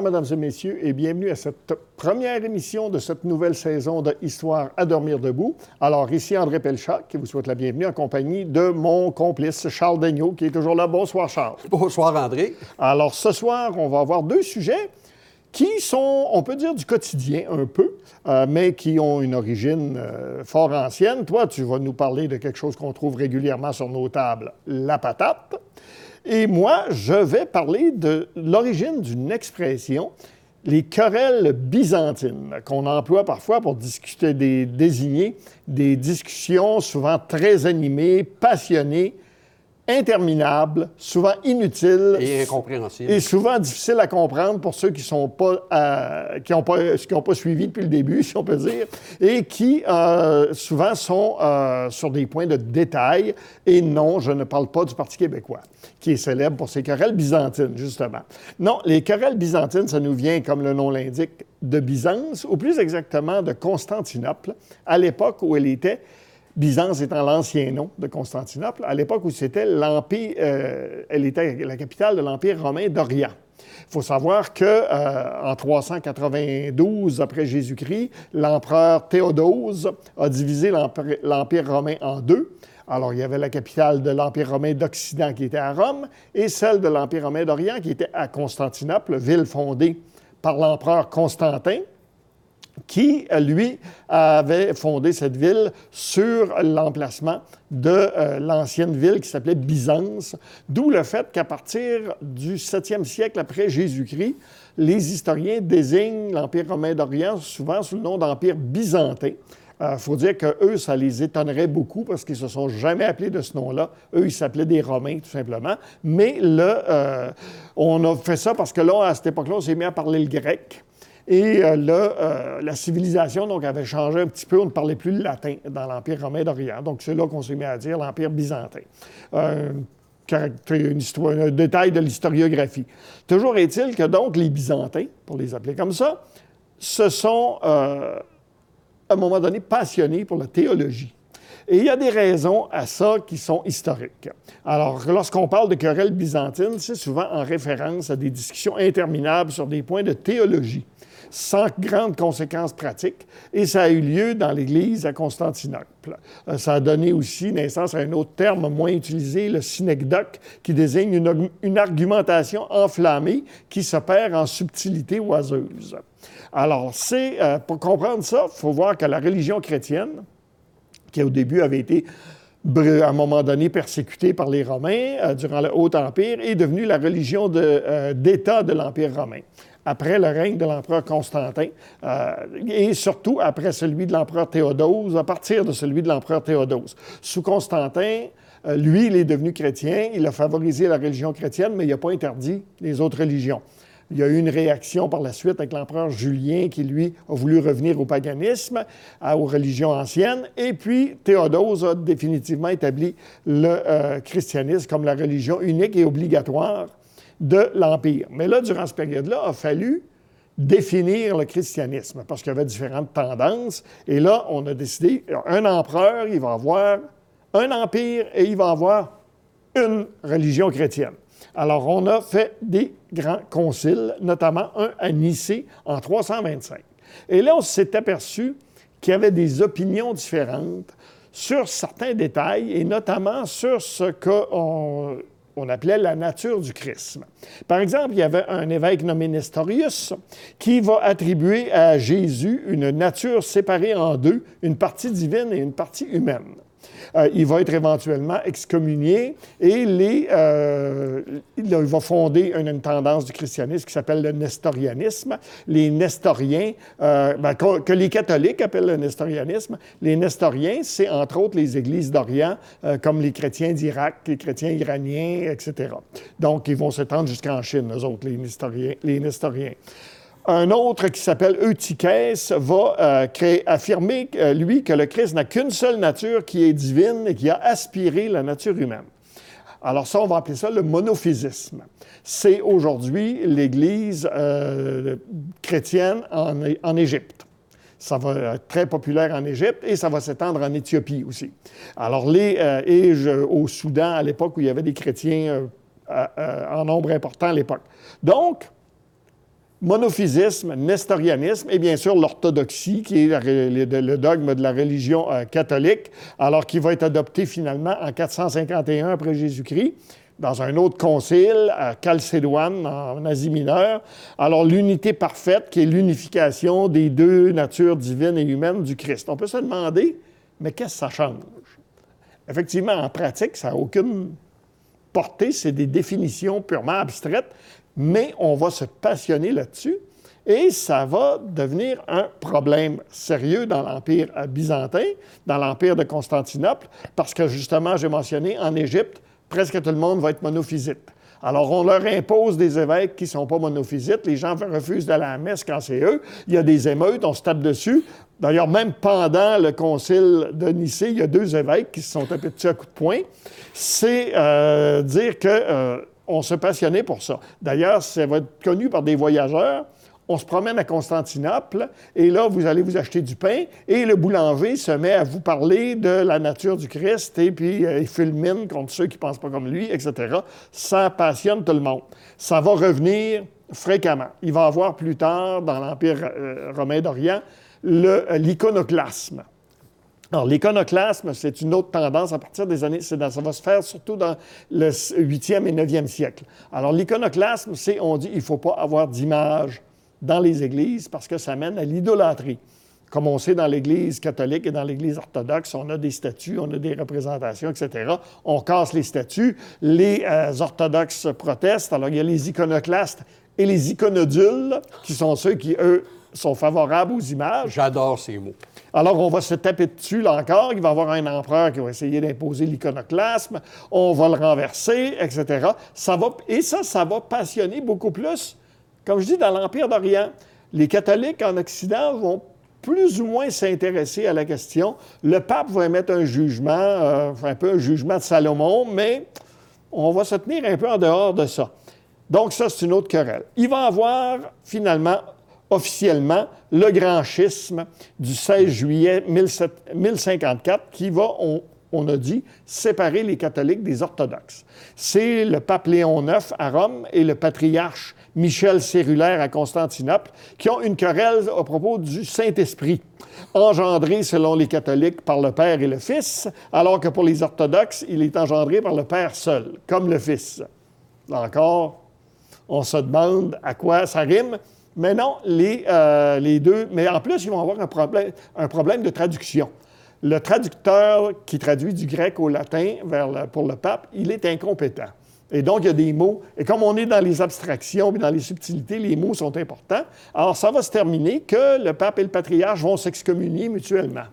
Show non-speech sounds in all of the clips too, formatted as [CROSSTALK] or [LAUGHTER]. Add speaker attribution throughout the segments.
Speaker 1: Bonsoir, mesdames et messieurs, et bienvenue à cette première émission de cette nouvelle saison de Histoire à dormir debout. Alors, ici André Pelchat, qui vous souhaite la bienvenue en compagnie de mon complice Charles Daigneault, qui est toujours là. Bonsoir, Charles.
Speaker 2: Bonsoir, André.
Speaker 1: Alors, ce soir, on va avoir deux sujets qui sont, on peut dire, du quotidien un peu, euh, mais qui ont une origine euh, fort ancienne. Toi, tu vas nous parler de quelque chose qu'on trouve régulièrement sur nos tables, la patate. Et moi, je vais parler de l'origine d'une expression, les querelles byzantines, qu'on emploie parfois pour discuter des, désigner des discussions souvent très animées, passionnées, interminable, souvent inutile.
Speaker 2: Et incompréhensible.
Speaker 1: Et souvent difficile à comprendre pour ceux qui sont pas, euh, qui n'ont pas, pas suivi depuis le début, [LAUGHS] si on peut dire, et qui euh, souvent sont euh, sur des points de détail. Et non, je ne parle pas du Parti québécois, qui est célèbre pour ses querelles byzantines, justement. Non, les querelles byzantines, ça nous vient, comme le nom l'indique, de Byzance, ou plus exactement de Constantinople, à l'époque où elle était Byzance étant l'ancien nom de Constantinople, à l'époque où c'était l'Empire, euh, elle était la capitale de l'Empire romain d'Orient. Il faut savoir que euh, en 392 après Jésus-Christ, l'empereur Théodose a divisé l'Empire romain en deux. Alors, il y avait la capitale de l'Empire romain d'Occident qui était à Rome et celle de l'Empire romain d'Orient qui était à Constantinople, ville fondée par l'empereur Constantin qui, lui, avait fondé cette ville sur l'emplacement de euh, l'ancienne ville qui s'appelait Byzance, d'où le fait qu'à partir du 7e siècle après Jésus-Christ, les historiens désignent l'Empire romain d'Orient souvent sous le nom d'Empire byzantin. Il euh, faut dire que eux, ça les étonnerait beaucoup parce qu'ils se sont jamais appelés de ce nom-là. Eux, ils s'appelaient des Romains, tout simplement. Mais là, euh, on a fait ça parce que là, à cette époque-là, on s'est mis à parler le grec. Et euh, là, euh, la civilisation donc, avait changé un petit peu. On ne parlait plus le latin dans l'Empire romain d'Orient. Donc, c'est là qu'on s'est mis à dire l'Empire byzantin. Euh, un détail de l'historiographie. Toujours est-il que donc les Byzantins, pour les appeler comme ça, se sont, à un moment donné, passionnés pour la théologie. Et il y a des raisons à ça qui sont historiques. Alors, lorsqu'on parle de querelles byzantines, c'est souvent en référence à des discussions interminables sur des points de théologie sans grandes conséquences pratiques. Et ça a eu lieu dans l'Église à Constantinople. Euh, ça a donné aussi naissance à un autre terme moins utilisé, le synecdoque, qui désigne une, argumentation enflammée qui s'opère en subtilité oiseuse. Alors, c'est, euh, pour comprendre ça, il faut voir que la religion chrétienne, qui au début avait été à un moment donné persécutée par les Romains euh, durant le Haut Empire, est devenue la religion d'État de l'Empire romain après le règne de l'empereur Constantin euh, et surtout après celui de l'empereur Théodose, à partir de celui de l'empereur Théodose. Sous Constantin, euh, lui, il est devenu chrétien, il a favorisé la religion chrétienne, mais il n'a pas interdit les autres religions. Il y a eu une réaction par la suite avec l'empereur Julien qui, lui, a voulu revenir au paganisme, aux religions anciennes. Et puis, Théodose a définitivement établi le euh, christianisme comme la religion unique et obligatoire de l'Empire. Mais là, durant cette période-là, il a fallu définir le christianisme parce qu'il y avait différentes tendances. Et là, on a décidé, un empereur, il va avoir un empire et il va avoir une religion chrétienne. Alors, on a fait des grands conciles, notamment un à Nicée en 325. Et là, on s'est aperçu qu'il y avait des opinions différentes sur certains détails et notamment sur ce qu'on on appelait la nature du chrisme. Par exemple, il y avait un évêque nommé Nestorius qui va attribuer à Jésus une nature séparée en deux, une partie divine et une partie humaine. Euh, il va être éventuellement excommunié et euh, il va fonder une, tendance du christianisme qui s'appelle le nestorianisme. Les nestoriens, euh, ben, que, les catholiques appellent le nestorianisme, les nestoriens, c'est entre autres les églises d'Orient, comme les chrétiens d'Irak, les chrétiens iraniens, etc. Donc, ils vont s'étendre jusqu'en Chine, eux autres, les nestoriens. Les nestoriens. Un autre qui s'appelle Eutychès va euh, affirmer, euh, lui, que le Christ n'a qu'une seule nature qui est divine et qui a aspiré la nature humaine. Alors ça, on va appeler ça le monophysisme. C'est aujourd'hui l'Église euh, chrétienne en, Égypte. Ça va être très populaire en Égypte et ça va s'étendre en Éthiopie aussi. Alors, les, et au Soudan, à l'époque où il y avait des chrétiens en nombre important à l'époque. Donc, monophysisme, nestorianisme et bien sûr l'orthodoxie, qui est le, dogme de la religion euh, catholique, alors qui va être adopté finalement en 451 après Jésus-Christ dans un autre concile à Chalcédoine, en Asie mineure. Alors, l'unité parfaite, qui est l'unification des deux natures divines et humaines du Christ. On peut se demander, mais qu'est-ce que ça change? Effectivement, en pratique, ça n'a aucune portée, c'est des définitions purement abstraites, mais on va se passionner là-dessus et ça va devenir un problème sérieux dans l'Empire byzantin, dans l'Empire de Constantinople, parce que justement, j'ai mentionné, en Égypte, presque tout le monde va être monophysite. Alors, on leur impose des évêques qui ne sont pas monophysites. Les gens refusent d'aller à la messe quand c'est eux. Il y a des émeutes, on se tape dessus. D'ailleurs, même pendant le concile de Nicée, il y a deux évêques qui se sont tapés dessus à coups de poing. C'est euh, dire qu'on euh, se passionnait pour ça. D'ailleurs, ça va être connu par des voyageurs on se promène à Constantinople et là, vous allez vous acheter du pain et le boulanger se met à vous parler de la nature du Christ et puis euh, il fulmine contre ceux qui ne pensent pas comme lui, etc. Ça passionne tout le monde. Ça va revenir fréquemment. Il va y avoir plus tard, dans l'Empire euh, romain d'Orient, euh, l'iconoclasme. Alors, l'iconoclasme, c'est une autre tendance à partir des années. ça va se faire surtout dans le 8e et 9e siècle. Alors, l'iconoclasme, c'est, on dit, il ne faut pas avoir d'image dans les églises parce que ça mène à l'idolâtrie. Comme on sait dans l'Église catholique et dans l'Église orthodoxe, on a des statues, on a des représentations, etc. On casse les statues. Les euh, orthodoxes protestent. Alors, il y a les iconoclastes et les iconodules, qui sont ceux qui, eux, sont favorables aux images.
Speaker 2: J'adore ces mots.
Speaker 1: Alors, on va se taper dessus, là encore. Il va y avoir un empereur qui va essayer d'imposer l'iconoclasme. On va le renverser, etc. Ça va, et ça, ça va passionner beaucoup plus comme je dis, dans l'Empire d'Orient, les catholiques en Occident vont plus ou moins s'intéresser à la question. Le pape va émettre un jugement, euh, un peu un jugement de Salomon, mais on va se tenir un peu en dehors de ça. Donc ça, c'est une autre querelle. Il va avoir finalement, officiellement, le grand schisme du 16 juillet 1054 qui va, on a dit, séparer les catholiques des orthodoxes. C'est le pape Léon IX à Rome et le patriarche Michel Cérulaire à Constantinople, qui ont une querelle à propos du Saint-Esprit, engendré selon les catholiques par le Père et le Fils, alors que pour les orthodoxes, il est engendré par le Père seul, comme le Fils. Là encore, on se demande à quoi ça rime. Mais non, les, euh, les deux. Mais en plus, ils vont avoir un problème, un problème de traduction. Le traducteur qui traduit du grec au latin pour le pape, il est incompétent. Et donc, il y a des mots. Et comme on est dans les abstractions et dans les subtilités, les mots sont importants. Alors, ça va se terminer que le pape et le patriarche vont s'excommunier mutuellement.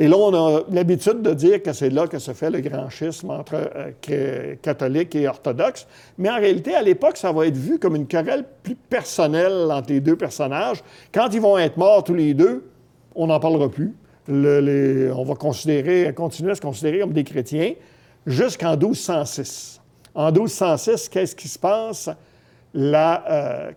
Speaker 1: Et là, on a l'habitude de dire que c'est là que se fait le grand schisme entre euh, catholiques et orthodoxes. Mais en réalité, à l'époque, ça va être vu comme une querelle plus personnelle entre les deux personnages. Quand ils vont être morts tous les deux, on n'en parlera plus. on va considérer, continuer à se considérer comme des chrétiens jusqu'en 1206. En 1206, qu'est-ce qui se passe? Euh,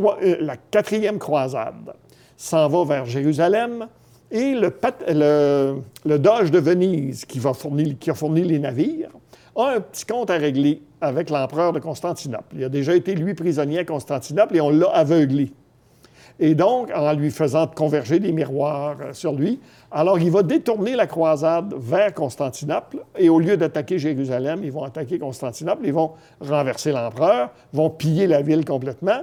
Speaker 1: euh, la quatrième croisade s'en va vers Jérusalem et le, Doge de Venise, qui, va fournir, qui a fourni les navires, a un petit compte à régler avec l'empereur de Constantinople. Il a déjà été, lui, prisonnier à Constantinople et on l'a aveuglé. Et donc, en lui faisant converger des miroirs euh, sur lui, alors il va détourner la croisade vers Constantinople et au lieu d'attaquer Jérusalem, ils vont attaquer Constantinople, ils vont renverser l'empereur, vont piller la ville complètement.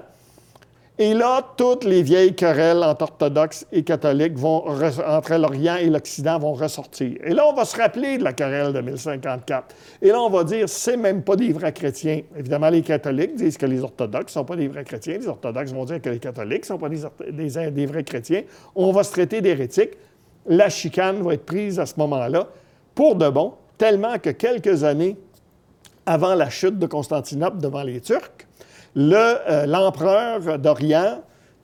Speaker 1: Et là, toutes les vieilles querelles entre orthodoxes et catholiques vont, entre l'Orient et l'Occident vont ressortir. Et là, on va se rappeler de la querelle de 1054. Et là, on va dire, c'est même pas des vrais chrétiens. Évidemment, les catholiques disent que les orthodoxes ne sont pas des vrais chrétiens. Les orthodoxes vont dire que les catholiques ne sont pas des, des vrais chrétiens. On va se traiter d'hérétiques. La chicane va être prise à ce moment-là pour de bon, tellement que quelques années avant la chute de Constantinople devant les Turcs, euh, l'empereur d'Orient,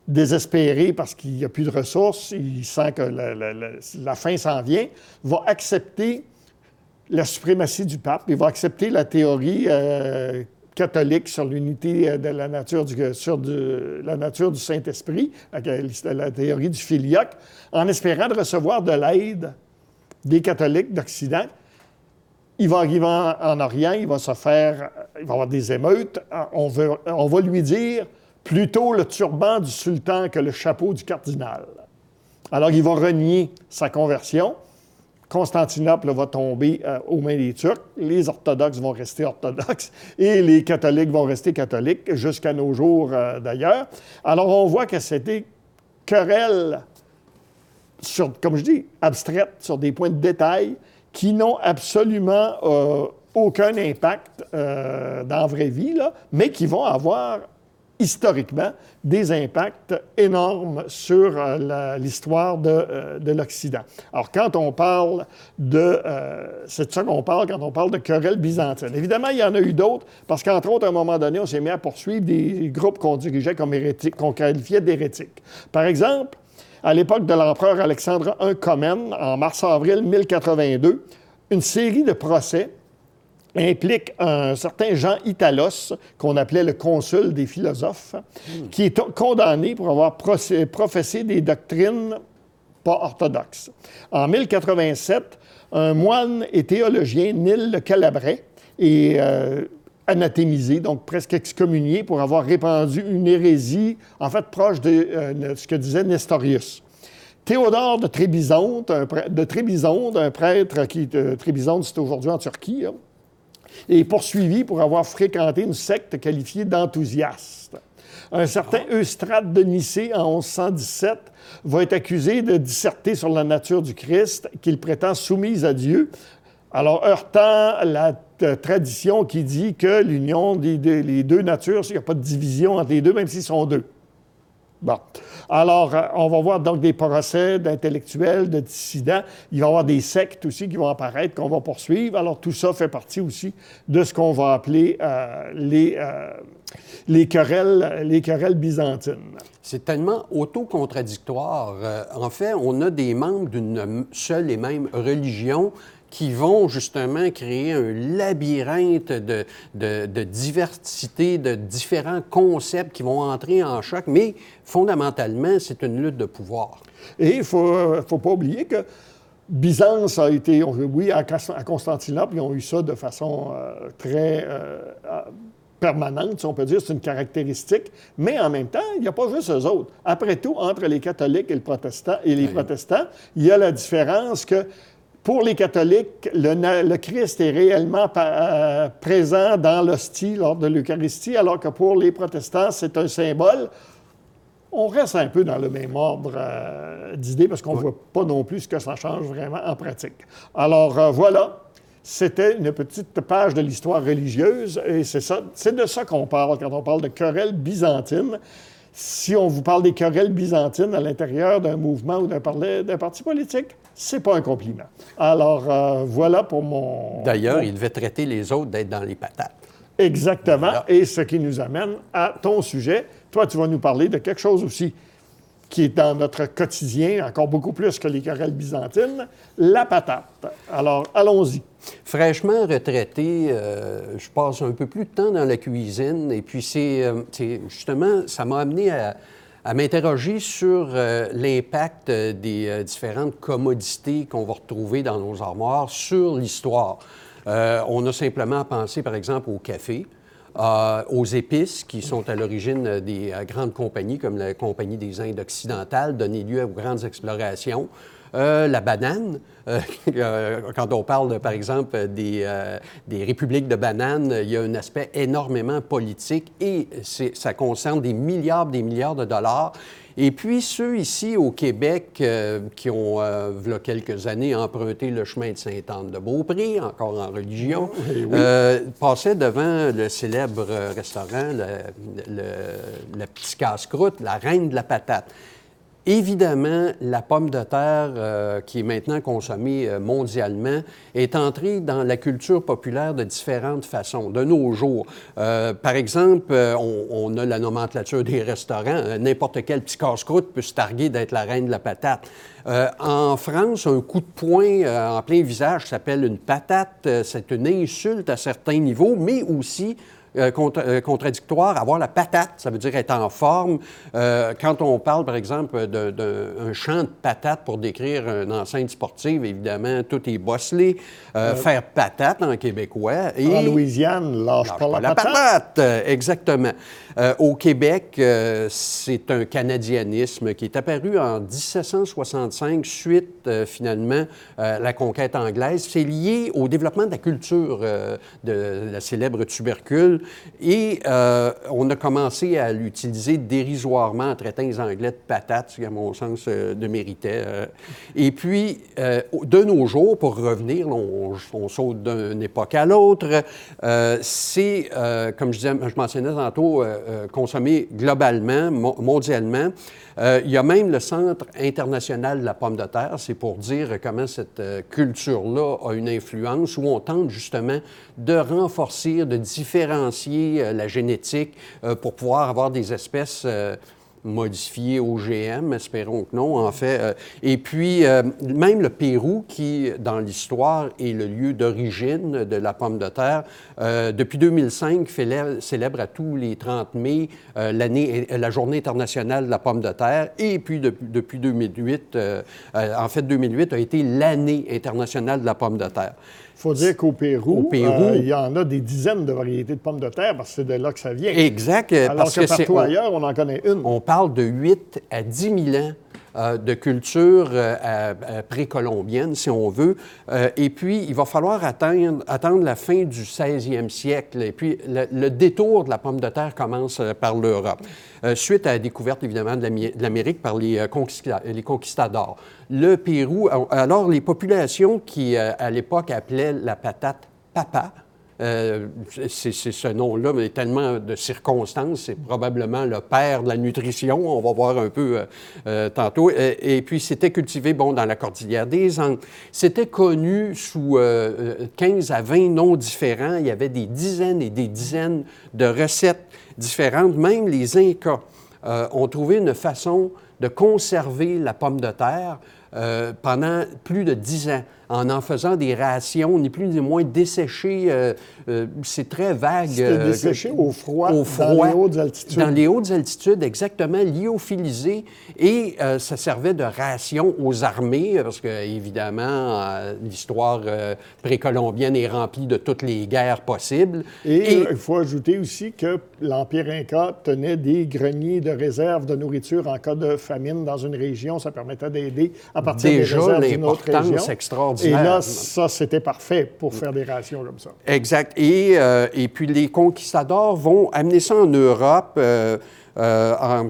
Speaker 1: désespéré parce qu'il n'y a plus de ressources, il sent que la, fin s'en vient, va accepter la suprématie du pape, il va accepter la théorie euh, catholique sur l'unité euh, de la nature du, Saint-Esprit, la, théorie du filioque, en espérant recevoir de l'aide des catholiques d'Occident il va arriver en, Orient, il va se faire, il va avoir des émeutes. On, va lui dire plutôt le turban du sultan que le chapeau du cardinal. Alors, il va renier sa conversion. Constantinople va tomber euh, aux mains des Turcs, les orthodoxes vont rester orthodoxes [LAUGHS] et les catholiques vont rester catholiques jusqu'à nos jours euh, d'ailleurs. Alors on voit que c'était querelle, sur, comme je dis, abstraite, sur des points de détail qui n'ont absolument euh, aucun impact dans la vraie vie, mais qui vont avoir historiquement des impacts énormes sur euh, l'histoire euh, de, l'Occident. Alors, quand on parle de... Euh, c'est de ça qu'on parle quand on parle de querelle byzantine. Évidemment, il y en a eu d'autres, parce qu'entre autres, à un moment donné, on s'est mis à poursuivre des groupes qu'on dirigeait comme hérétiques, qu'on qualifiait d'hérétiques. Par exemple, à l'époque de l'empereur Alexandre I Comène, en mars-avril 1082, une série de procès implique un certain Jean Italos, qu'on appelait le consul des philosophes, qui est condamné pour avoir professé des doctrines pas orthodoxes. En 1087, un moine et théologien, Nil le Calabrais, est euh, anathémisé, donc presque excommunié pour avoir répandu une hérésie, en fait proche de euh, ce que disait Nestorius. Théodore de Trébizonde, un, de Trébizonde, un prêtre qui, de Trébizonde, c'est aujourd'hui en Turquie, et poursuivi pour avoir fréquenté une secte qualifiée d'enthousiaste. Un certain Eustrate de Nicée, en 1117, va être accusé de disserter sur la nature du Christ qu'il prétend soumise à Dieu, alors heurtant la tradition qui dit que l'union des deux natures, il n'y a pas de division entre les deux, même s'ils sont deux. Bon. Alors, euh, on va voir donc des procès d'intellectuels, de dissidents. Il va y avoir des sectes aussi qui vont apparaître, qu'on va poursuivre. Alors, tout ça fait partie aussi de ce qu'on va appeler euh, les, euh, les, querelles, les querelles byzantines.
Speaker 2: C'est tellement autocontradictoire. en fait, on a des membres d'une seule et même religion qui vont justement créer un labyrinthe de, de, diversité, de différents concepts qui vont entrer en choc, mais fondamentalement, c'est une lutte de pouvoir.
Speaker 1: Et il ne faut, faut, pas oublier que Byzance a été, oui, à Constantinople, ils ont eu ça de façon euh, très euh, permanente, si on peut dire, c'est une caractéristique, mais en même temps, il n'y a pas juste eux autres. Après tout, entre les catholiques et, le protestant, et les protestants, il y a la différence que pour les catholiques, le, Christ est réellement euh, présent dans l'hostie lors de l'Eucharistie, alors que pour les protestants, c'est un symbole. On reste un peu dans le même ordre euh, d'idées parce qu'on ne voit pas non plus ce que ça change vraiment en pratique. Alors euh, voilà, c'était une petite page de l'histoire religieuse et c'est, de ça qu'on parle quand on parle de querelle byzantine si on vous parle des querelles byzantines à l'intérieur d'un mouvement ou d'un, parti politique, c'est pas un compliment. Alors, euh, voilà pour mon...
Speaker 2: D'ailleurs, il devait traiter les autres d'être dans les patates.
Speaker 1: Exactement. Et ce qui nous amène à ton sujet. Toi, tu vas nous parler de quelque chose aussi qui est dans notre quotidien, encore beaucoup plus que les querelles byzantines, la patate. Alors, allons-y.
Speaker 2: Fraîchement retraité, euh, je passe un peu plus de temps dans la cuisine et puis c'est euh, justement, ça m'a amené à, m'interroger sur euh, l'impact des différentes commodités qu'on va retrouver dans nos armoires sur l'histoire. on a simplement pensé, par exemple, au café. Aux épices qui sont à l'origine des grandes compagnies comme la Compagnie des Indes occidentales, donné lieu aux grandes explorations. Euh, la banane, [LAUGHS] quand on parle, par exemple, des, des, républiques de bananes, il y a un aspect énormément politique et ça concerne des milliards, des milliards de dollars. Et puis ceux ici au Québec euh, qui ont, euh, il y a quelques années, emprunté le chemin de Sainte-Anne-de-Beaupré, encore en religion, eh euh, passaient devant le célèbre restaurant, le, le, le petit casse-croûte, la reine de la patate. Évidemment, la pomme de terre, euh, qui est maintenant consommée euh, mondialement, est entrée dans la culture populaire de différentes façons, de nos jours. Euh, par exemple, on, a la nomenclature des restaurants. N'importe quel petit casse-croûte peut se targuer d'être la reine de la patate. en France, un coup de poing en plein visage s'appelle une patate. C'est une insulte à certains niveaux, mais aussi euh, euh, contradictoire. Avoir la patate, ça veut dire être en forme. Euh, quand on parle, par exemple, d'un champ de patate pour décrire une enceinte sportive, évidemment, tout est bosselé. faire patate en québécois.
Speaker 1: Et... En Louisiane, lâche, pas, la, patate.
Speaker 2: exactement. au Québec, c'est un canadianisme qui est apparu en 1765 suite, finalement, à la conquête anglaise. C'est lié au développement de la culture de la célèbre tubercule et euh, on a commencé à l'utiliser dérisoirement en traitant les Anglais de patates, ce qui, à mon sens, euh, de méritait. Euh. Et puis, de nos jours, pour revenir, on, saute d'une époque à l'autre, c'est, comme je, disais, je mentionnais tantôt, consommé globalement, mondialement. il y a même le Centre international de la pomme de terre, c'est pour dire comment cette culture-là a une influence, où on tente justement de renforcer, de différencier euh, la génétique euh, pour pouvoir avoir des espèces euh, modifiées OGM, espérons que non, en fait. Et puis, même le Pérou, qui, dans l'histoire, est le lieu d'origine de la pomme de terre, depuis 2005, célèbre à tous les 30 mai l'année, la Journée internationale de la pomme de terre. Et puis, depuis 2008, en fait, 2008 a été l'année internationale de la pomme de terre.
Speaker 1: Il faut dire qu'au Pérou, euh, il y en a des dizaines de variétés de pommes de terre parce que c'est de là que ça vient.
Speaker 2: Exact.
Speaker 1: Alors parce que, partout ailleurs, on en connaît une.
Speaker 2: On parle de 8 à 10 000 ans euh, de culture euh, précolombienne, si on veut. et puis, il va falloir attendre, la fin du 16e siècle. Et puis, le, détour de la pomme de terre commence par l'Europe, suite à la découverte, évidemment, de l'Amérique par les, les conquistadors le Pérou. Alors, les populations qui, euh, à l'époque, appelaient la patate papa, euh, c'est ce nom-là, mais tellement de circonstances, c'est probablement le père de la nutrition, on va voir un peu euh, tantôt. Et, puis, c'était cultivé, bon, dans la cordillère des Andes. C'était connu sous 15 à 20 noms différents. Il y avait des dizaines et des dizaines de recettes différentes. Même les Incas ont trouvé une façon de conserver la pomme de terre euh, pendant plus de dix ans en en faisant des rations, ni plus ni moins desséchées. Euh, euh, c'est très vague.
Speaker 1: C'était desséché au froid, au froid, dans les hautes altitudes.
Speaker 2: Dans les hautes altitudes, exactement, lyophilisé. Et ça servait de ration aux armées, parce que, évidemment, l'histoire précolombienne est remplie de toutes les guerres possibles.
Speaker 1: Et, il faut ajouter aussi que l'Empire Inca tenait des greniers de réserve de nourriture en cas de famine dans une région. Ça permettait d'aider à
Speaker 2: Déjà, l'importance extraordinaire.
Speaker 1: Et là, ça, c'était parfait pour faire des rations comme ça.
Speaker 2: Exact. Et, euh, et puis, les conquistadors vont amener ça en Europe euh, euh, en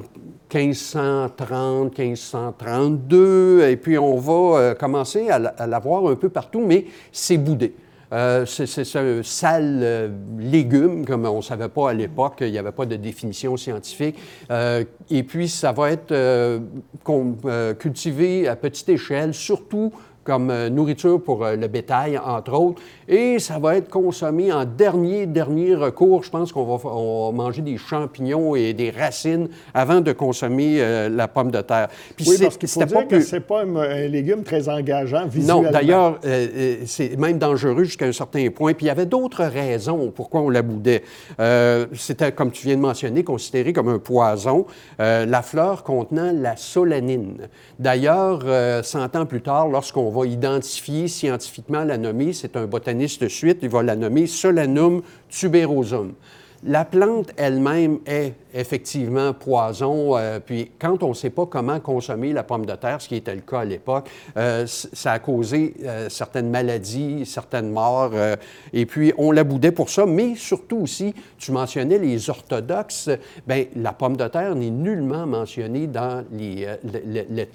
Speaker 2: 1530, 1532, et puis on va commencer à l'avoir un peu partout, mais c'est boudé. Euh, c'est un sale euh, légume, comme on ne savait pas à l'époque, il n'y avait pas de définition scientifique. Euh, et puis, ça va être cultivé à petite échelle, surtout comme euh, nourriture pour euh, le bétail, entre autres. Et ça va être consommé en dernier, dernier recours. Je pense qu'on va, manger des champignons et des racines avant de consommer euh, la pomme de terre.
Speaker 1: Puis oui, parce qu'il faut dire pas que c'est pas un, légume très engageant visuellement.
Speaker 2: Non, d'ailleurs, c'est même dangereux jusqu'à un certain point. Puis il y avait d'autres raisons pourquoi on la boudait. C'était, comme tu viens de mentionner, considéré comme un poison. la fleur contenant la solanine. D'ailleurs, 100 ans plus tard, lorsqu'on va identifier scientifiquement la nommer, c'est un botaniste de suite, il va la nommer Solanum tuberosum. La plante elle-même est effectivement poison. Euh, puis quand on ne sait pas comment consommer la pomme de terre, ce qui était le cas à l'époque, euh, ça a causé euh, certaines maladies, certaines morts. et puis on la boudait pour ça. Mais surtout aussi, tu mentionnais les orthodoxes. Bien, la pomme de terre n'est nullement mentionnée dans les,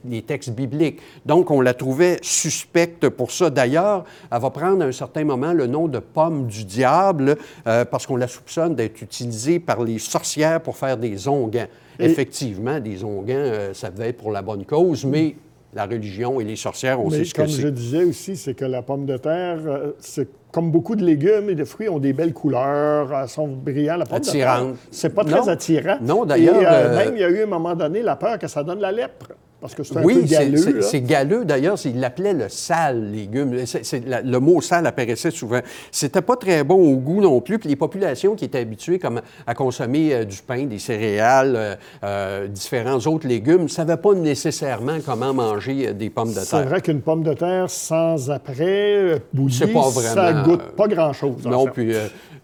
Speaker 2: les, textes bibliques. Donc on la trouvait suspecte pour ça. D'ailleurs, elle va prendre à un certain moment le nom de pomme du diable parce qu'on la soupçonne d'être utilisée par les sorcières pour faire des onguents. Effectivement, des onguents, euh, ça devait être pour la bonne cause, mais la religion et les sorcières, on sait ce
Speaker 1: que
Speaker 2: c'est.
Speaker 1: Comme je disais aussi, c'est que la pomme de terre, euh, c'est comme beaucoup de légumes et de fruits, ont des belles couleurs, elles sont brillantes. La pomme
Speaker 2: Attirante.
Speaker 1: de terre, c'est pas très attirant.
Speaker 2: Non, d'ailleurs.
Speaker 1: Euh, même, il y a eu à un moment donné la peur que ça donne la lèpre. Parce que c'est un peu galeux.
Speaker 2: C'est galeux. D'ailleurs, il l'appelait le sale légume. le mot sale apparaissait souvent. C'était pas très bon au goût non plus. Puis les populations qui étaient habituées comme à consommer euh, du pain, des céréales, euh, euh, différents autres légumes, ne savaient pas nécessairement comment manger des pommes de terre.
Speaker 1: C'est vrai qu'une pomme de terre sans après bouillie, pas vraiment, ça goûte pas grand-chose.
Speaker 2: Non, puis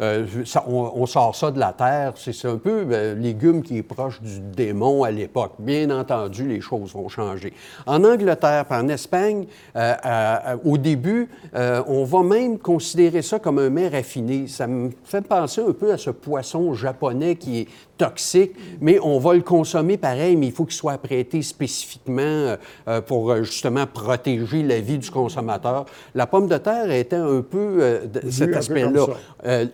Speaker 2: euh, on, sort ça de la terre. C'est un peu légume qui est proche du démon à l'époque. Bien entendu, les choses vont changer. En Angleterre, en Espagne, euh, au début, on va même considérer ça comme un mets raffiné. Ça me fait penser un peu à ce poisson japonais qui est toxique, mais on va le consommer pareil, mais il faut qu'il soit apprêté spécifiquement pour justement protéger la vie du consommateur. La pomme de terre était un peu cet aspect-là.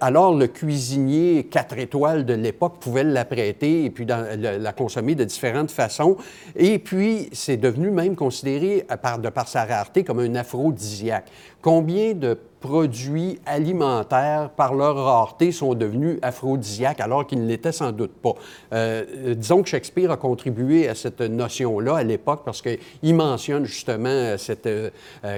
Speaker 2: alors, alors, le cuisinier quatre étoiles de l'époque pouvait l'apprêter et puis la consommer de différentes façons. Et puis, c'est devenu même considéré, de par sa rareté, comme un aphrodisiaque. Combien de produits alimentaires, par leur rareté, sont devenus aphrodisiaques alors qu'ils ne l'étaient sans doute pas. Euh, disons que Shakespeare a contribué à cette notion-là à l'époque parce qu'il mentionne justement cette euh,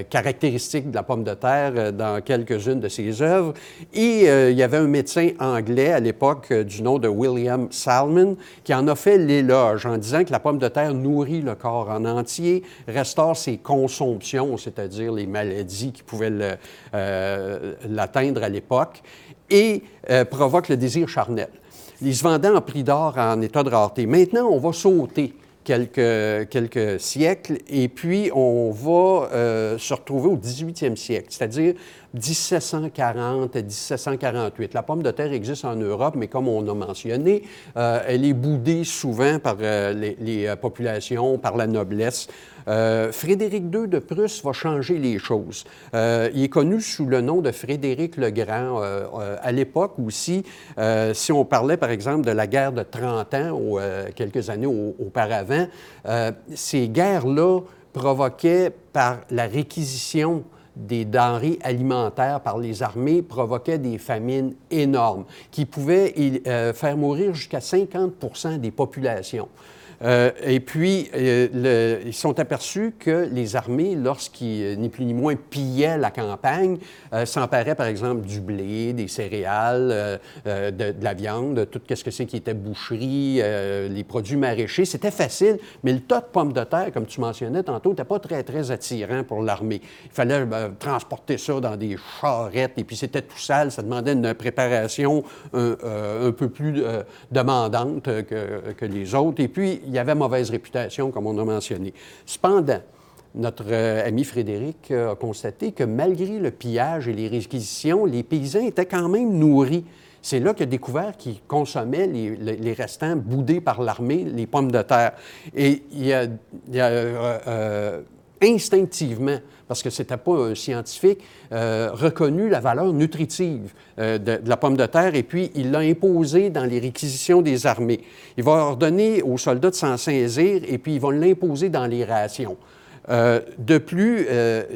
Speaker 2: caractéristique de la pomme de terre dans quelques-unes de ses œuvres. Et euh, il y avait un médecin anglais à l'époque du nom de William Salmon qui en a fait l'éloge en disant que la pomme de terre nourrit le corps en entier, restaure ses consomptions, c'est-à-dire les maladies qui pouvaient le euh, l'atteindre à l'époque, et euh, provoque le désir charnel. Il se vendait en prix d'or en état de rareté. Maintenant, on va sauter quelques, quelques siècles et puis on va euh, se retrouver au 18e siècle, c'est-à-dire 1740 à 1748. La pomme de terre existe en Europe, mais comme on a mentionné, elle est boudée souvent par les, les, populations, par la noblesse. Euh, Frédéric II de Prusse va changer les choses. Euh, il est connu sous le nom de Frédéric le Grand. Euh, à l'époque aussi, si on parlait par exemple de la guerre de 30 ans, ou, quelques années auparavant, ces guerres-là provoquaient par la réquisition des denrées alimentaires par les armées provoquaient des famines énormes qui pouvaient faire mourir jusqu'à 50% des populations. Euh, et puis, euh, ils sont aperçus que les armées, lorsqu'ils, euh, ni plus ni moins, pillaient la campagne, s'emparaient, par exemple, du blé, des céréales, de, la viande, tout ce que c'est qui était boucherie, les produits maraîchers. C'était facile, mais le tas de pommes de terre, comme tu mentionnais tantôt, n'était pas très, très attirant pour l'armée. Il fallait transporter ça dans des charrettes, et puis c'était tout sale. Ça demandait une préparation un, peu plus demandante que, que les autres. Et puis, il y avait mauvaise réputation, comme on a mentionné. Cependant, notre euh, ami Frédéric euh, a constaté que malgré le pillage et les réquisitions, les paysans étaient quand même nourris. C'est là qu'il a découvert qu'ils consommaient les, restants boudés par l'armée, les pommes de terre. Et il a, euh, instinctivement, parce que ce n'était pas un scientifique, euh, reconnu la valeur nutritive euh, de, la pomme de terre et puis il l'a imposé dans les réquisitions des armées. Il va ordonner aux soldats de s'en saisir et puis il va l'imposer dans les rations. Euh, de plus,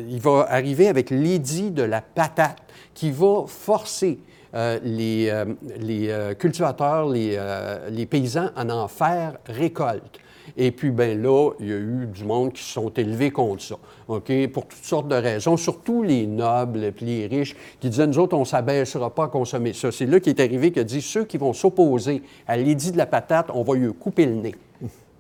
Speaker 2: il va arriver avec l'édit de la patate qui va forcer les, cultivateurs, les, les, paysans à en faire récolte. Et puis, ben là, il y a eu du monde qui se sont élevés contre ça, OK, pour toutes sortes de raisons, surtout les nobles et les riches qui disaient, nous autres, on ne s'abaissera pas à consommer ça. C'est là qui est arrivé qui a dit, ceux qui vont s'opposer à l'édit de la patate, on va lui couper le nez.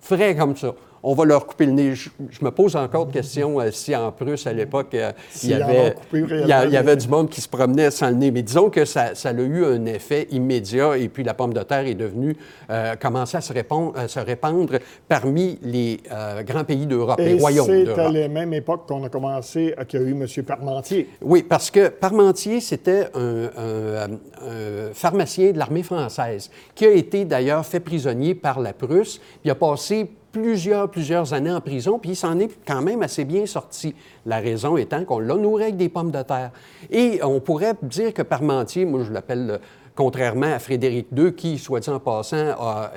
Speaker 2: Frais comme ça on va leur couper le nez. Je, me pose encore de questions euh, si en Prusse, à l'époque, euh, il, y avait, il, y avait du monde qui se promenait sans le nez. Mais disons que ça, a eu un effet immédiat et puis la pomme de terre est devenue, euh, commençait à se, répandre, à se répandre parmi les grands pays d'Europe, les royaumes
Speaker 1: d'Europe. C'est à la même époque qu'on a commencé, qu'il y a eu M. Parmentier.
Speaker 2: Oui, parce que Parmentier, c'était un, pharmacien de l'armée française qui a été d'ailleurs fait prisonnier par la Prusse, puis a passé plusieurs, plusieurs années en prison, puis il s'en est quand même assez bien sorti. La raison étant qu'on l'a nourri avec des pommes de terre. Et on pourrait dire que Parmentier, moi je l'appelle contrairement à Frédéric II, qui, soit dit en passant, a,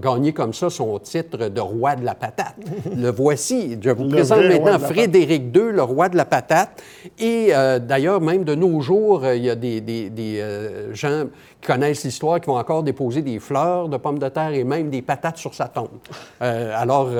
Speaker 2: gagné comme ça son titre de roi de la patate. [LAUGHS] le voici. Je vous présente maintenant Frédéric II, le roi de la patate. Et euh, d'ailleurs, même de nos jours, il y a des, des, euh, gens qui connaissent l'histoire qui vont encore déposer des fleurs de pommes de terre et même des patates sur sa tombe. [LAUGHS] Euh, alors,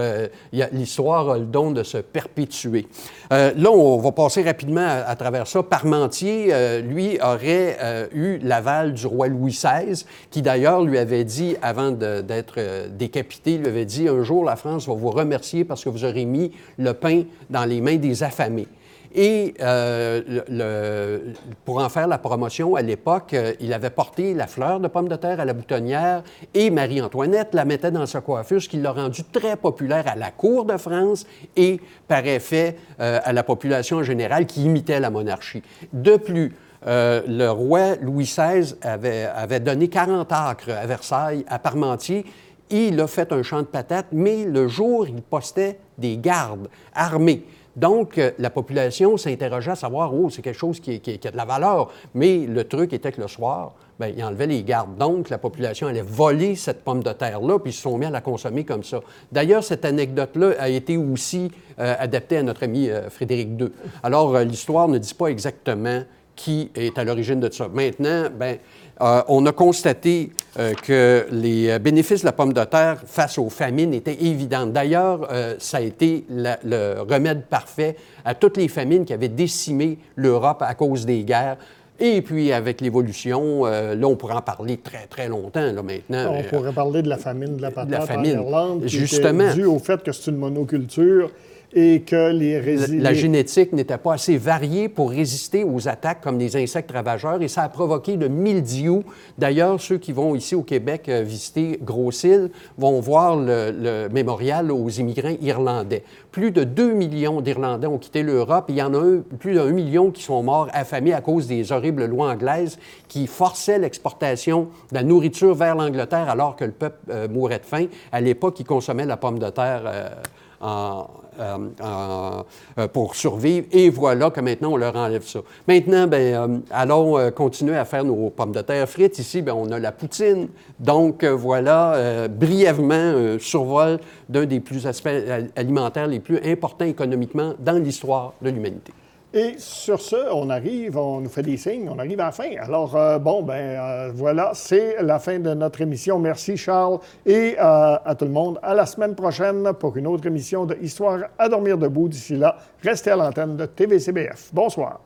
Speaker 2: l'histoire a le don de se perpétuer. là, on va passer rapidement à, travers ça. Parmentier, lui, aurait eu l'aval du roi Louis XVI, qui d'ailleurs lui avait dit, avant d'être euh, décapité, lui avait dit un jour la France va vous remercier parce que vous aurez mis le pain dans les mains des affamés. Et euh, pour en faire la promotion, à l'époque, euh, il avait porté la fleur de pomme de terre à la boutonnière et Marie-Antoinette la mettait dans sa coiffure, ce qui l'a rendu très populaire à la cour de France et, par effet, à la population en général qui imitait la monarchie. De plus, euh, le roi Louis XVI avait, donné 40 acres à Versailles, à Parmentier. Il a fait un champ de patates, mais le jour, il postait des gardes armés. Donc, euh, la population s'interrogeait à savoir, oh, c'est quelque chose qui, a de la valeur. Mais le truc était que le soir, bien, il enlevait les gardes. Donc, la population allait voler cette pomme de terre-là, puis ils se sont mis à la consommer comme ça. D'ailleurs, cette anecdote-là a été aussi euh, adaptée à notre ami Frédéric II. Alors, l'histoire ne dit pas exactement qui est à l'origine de ça. Maintenant, ben, euh, on a constaté euh, que les bénéfices de la pomme de terre face aux famines étaient évidents. D'ailleurs, euh, ça a été le remède parfait à toutes les famines qui avaient décimé l'Europe à cause des guerres. Et puis, avec l'évolution, là, on pourrait en parler très, très longtemps, là, maintenant.
Speaker 1: On pourrait parler de la famine de la patate la
Speaker 2: famine,
Speaker 1: en Irlande, qui justement. due au fait que c'est une monoculture et que les.
Speaker 2: La, génétique n'était pas assez variée pour résister aux attaques comme les insectes ravageurs et ça a provoqué le mildiou. D'ailleurs, ceux qui vont ici au Québec euh, visiter Gros-Île vont voir le, mémorial aux immigrants irlandais. Plus de 2 millions d'Irlandais ont quitté l'Europe il y en a plus d'un million qui sont morts affamés à cause des horribles lois anglaises qui forçaient l'exportation de la nourriture vers l'Angleterre alors que le peuple euh, mourait de faim. À l'époque, ils consommaient la pomme de terre. Euh, euh, euh, pour survivre. Et voilà que maintenant, on leur enlève ça. Maintenant, ben, euh, allons continuer à faire nos pommes de terre frites. Ici, ben, on a la poutine. Donc, voilà, brièvement, un survol d'un des aspects alimentaires les plus importants économiquement dans l'histoire de l'humanité.
Speaker 1: Et sur ce, on arrive, on nous fait des signes, on arrive à la fin. Alors, euh, bon, ben euh, voilà, c'est la fin de notre émission. Merci, Charles, et euh, à tout le monde. À la semaine prochaine pour une autre émission de Histoire à dormir debout. D'ici là, restez à l'antenne de TVCBF. Bonsoir.